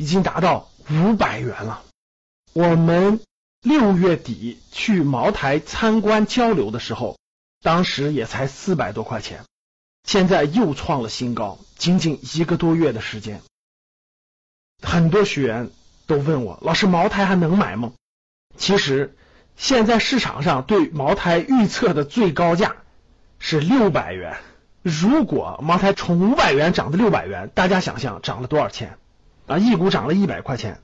已经达到五百元了。我们六月底去茅台参观交流的时候，当时也才四百多块钱，现在又创了新高，仅仅一个多月的时间。很多学员都问我，老师，茅台还能买吗？其实，现在市场上对茅台预测的最高价是六百元。如果茅台从五百元涨到六百元，大家想象涨了多少钱啊？一股涨了一百块钱，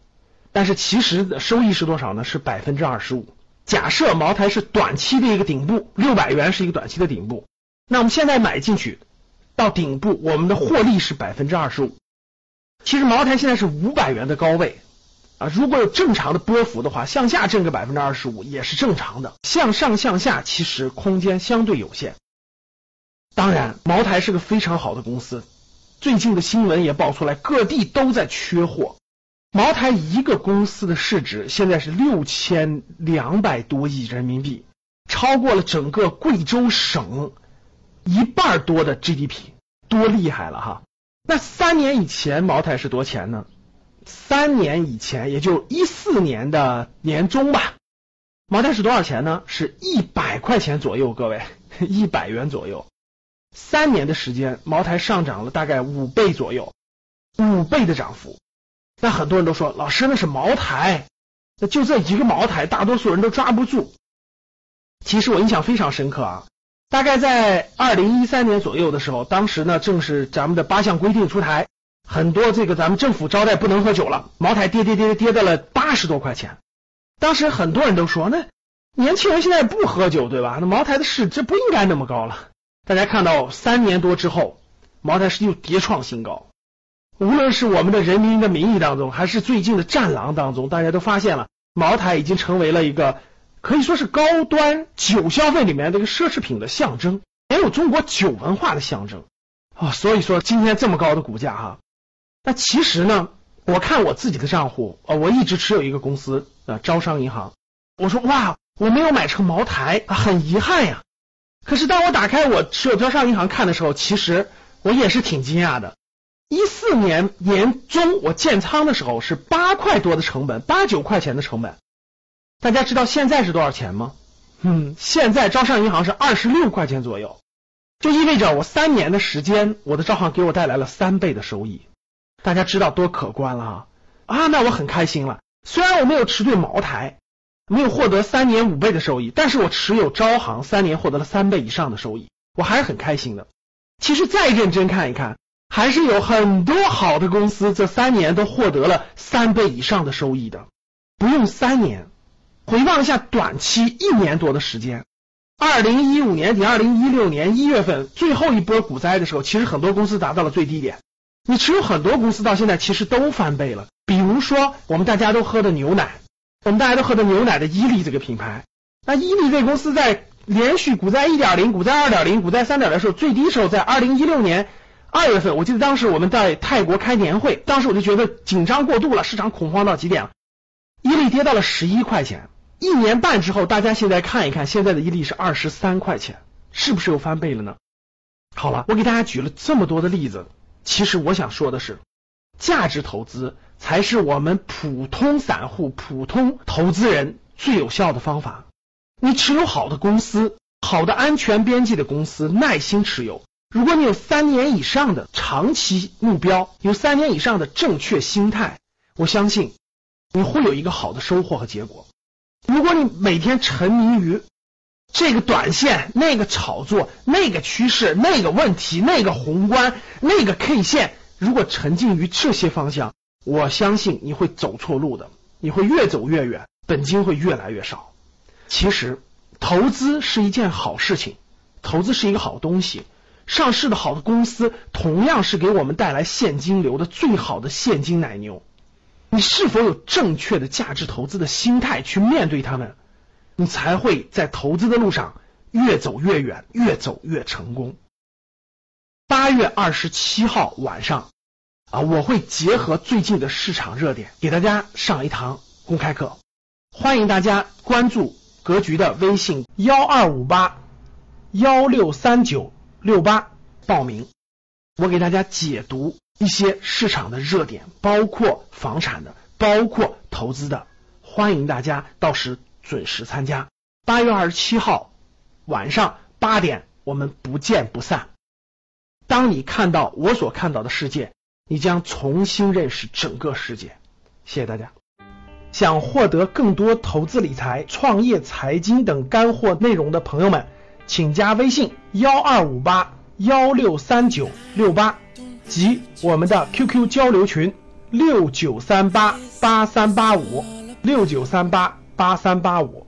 但是其实的收益是多少呢？是百分之二十五。假设茅台是短期的一个顶部，六百元是一个短期的顶部，那我们现在买进去到顶部，我们的获利是百分之二十五。其实茅台现在是五百元的高位啊，如果有正常的波幅的话，向下挣个百分之二十五也是正常的，向上向下其实空间相对有限。当然，茅台是个非常好的公司。最近的新闻也爆出来，各地都在缺货。茅台一个公司的市值现在是六千两百多亿人民币，超过了整个贵州省一半多的 GDP，多厉害了哈！那三年以前茅台是多钱呢？三年以前，也就一四年的年中吧，茅台是多少钱呢？是一百块钱左右，各位，一百元左右。三年的时间，茅台上涨了大概五倍左右，五倍的涨幅。那很多人都说，老师那是茅台，那就这一个茅台，大多数人都抓不住。其实我印象非常深刻啊，大概在二零一三年左右的时候，当时呢正是咱们的八项规定出台，很多这个咱们政府招待不能喝酒了，茅台跌跌跌跌到了八十多块钱。当时很多人都说，那年轻人现在不喝酒对吧？那茅台的市值不应该那么高了。大家看到三年多之后，茅台是又跌创新高。无论是我们的人民的名义当中，还是最近的战狼当中，大家都发现了，茅台已经成为了一个可以说是高端酒消费里面的一个奢侈品的象征，也有中国酒文化的象征啊。所以说今天这么高的股价哈，那其实呢，我看我自己的账户啊，我一直持有一个公司啊，招商银行。我说哇，我没有买成茅台，很遗憾呀。可是当我打开我持有招商银行看的时候，其实我也是挺惊讶的。一四年年中我建仓的时候是八块多的成本，八九块钱的成本。大家知道现在是多少钱吗？嗯，现在招商银行是二十六块钱左右，就意味着我三年的时间，我的招行给我带来了三倍的收益。大家知道多可观了啊！啊，那我很开心了。虽然我没有持对茅台。没有获得三年五倍的收益，但是我持有招行三年获得了三倍以上的收益，我还是很开心的。其实再认真看一看，还是有很多好的公司这三年都获得了三倍以上的收益的。不用三年，回望一下短期一年多的时间，二零一五年底、二零一六年一月份最后一波股灾的时候，其实很多公司达到了最低点。你持有很多公司到现在其实都翻倍了，比如说我们大家都喝的牛奶。我们大家都喝的牛奶的伊利这个品牌，那伊利这公司在连续股灾一点零、股灾二点零、股灾三点的时候，最低时候在二零一六年二月份，我记得当时我们在泰国开年会，当时我就觉得紧张过度了，市场恐慌到极点了，伊利跌到了十一块钱，一年半之后，大家现在看一看，现在的伊利是二十三块钱，是不是又翻倍了呢？好了，我给大家举了这么多的例子，其实我想说的是，价值投资。才是我们普通散户、普通投资人最有效的方法。你持有好的公司、好的安全边际的公司，耐心持有。如果你有三年以上的长期目标，有三年以上的正确心态，我相信你会有一个好的收获和结果。如果你每天沉迷于这个短线、那个炒作、那个趋势、那个问题、那个宏观、那个 K 线，如果沉浸于这些方向，我相信你会走错路的，你会越走越远，本金会越来越少。其实投资是一件好事情，投资是一个好东西。上市的好的公司同样是给我们带来现金流的最好的现金奶牛。你是否有正确的价值投资的心态去面对他们，你才会在投资的路上越走越远，越走越成功。八月二十七号晚上啊，我会结合最近的市场热点，给大家上一堂公开课，欢迎大家关注格局的微信幺二五八幺六三九六八报名，我给大家解读。一些市场的热点，包括房产的，包括投资的，欢迎大家到时准时参加。八月二十七号晚上八点，我们不见不散。当你看到我所看到的世界，你将重新认识整个世界。谢谢大家。想获得更多投资理财、创业、财经等干货内容的朋友们，请加微信幺二五八幺六三九六八。及我们的 QQ 交流群六九三八八三八五六九三八八三八五。